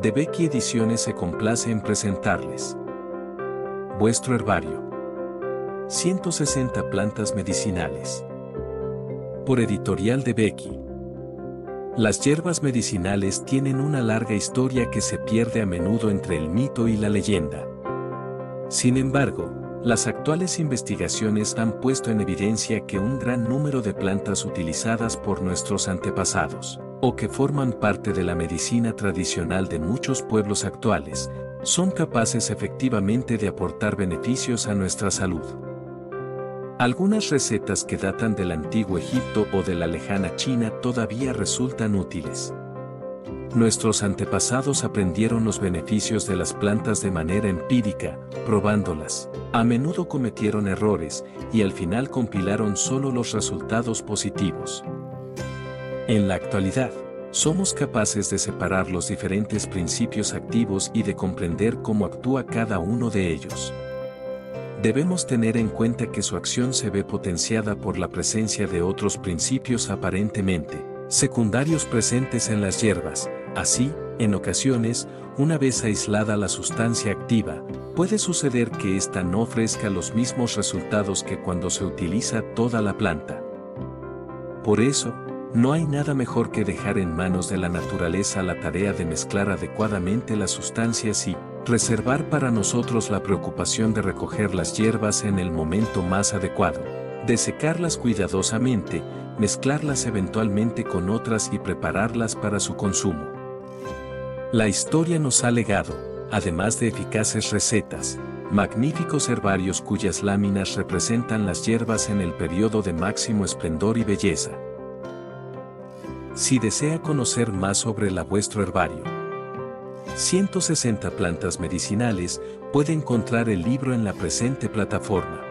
De Becky Ediciones se complace en presentarles. Vuestro herbario. 160 plantas medicinales. Por editorial de Becky. Las hierbas medicinales tienen una larga historia que se pierde a menudo entre el mito y la leyenda. Sin embargo, las actuales investigaciones han puesto en evidencia que un gran número de plantas utilizadas por nuestros antepasados, o que forman parte de la medicina tradicional de muchos pueblos actuales, son capaces efectivamente de aportar beneficios a nuestra salud. Algunas recetas que datan del antiguo Egipto o de la lejana China todavía resultan útiles. Nuestros antepasados aprendieron los beneficios de las plantas de manera empírica, probándolas. A menudo cometieron errores y al final compilaron solo los resultados positivos. En la actualidad, somos capaces de separar los diferentes principios activos y de comprender cómo actúa cada uno de ellos. Debemos tener en cuenta que su acción se ve potenciada por la presencia de otros principios aparentemente secundarios presentes en las hierbas. Así, en ocasiones, una vez aislada la sustancia activa, puede suceder que ésta no ofrezca los mismos resultados que cuando se utiliza toda la planta. Por eso, no hay nada mejor que dejar en manos de la naturaleza la tarea de mezclar adecuadamente las sustancias y reservar para nosotros la preocupación de recoger las hierbas en el momento más adecuado, de secarlas cuidadosamente, mezclarlas eventualmente con otras y prepararlas para su consumo. La historia nos ha legado, además de eficaces recetas, magníficos herbarios cuyas láminas representan las hierbas en el periodo de máximo esplendor y belleza. Si desea conocer más sobre la vuestro herbario, 160 plantas medicinales, puede encontrar el libro en la presente plataforma.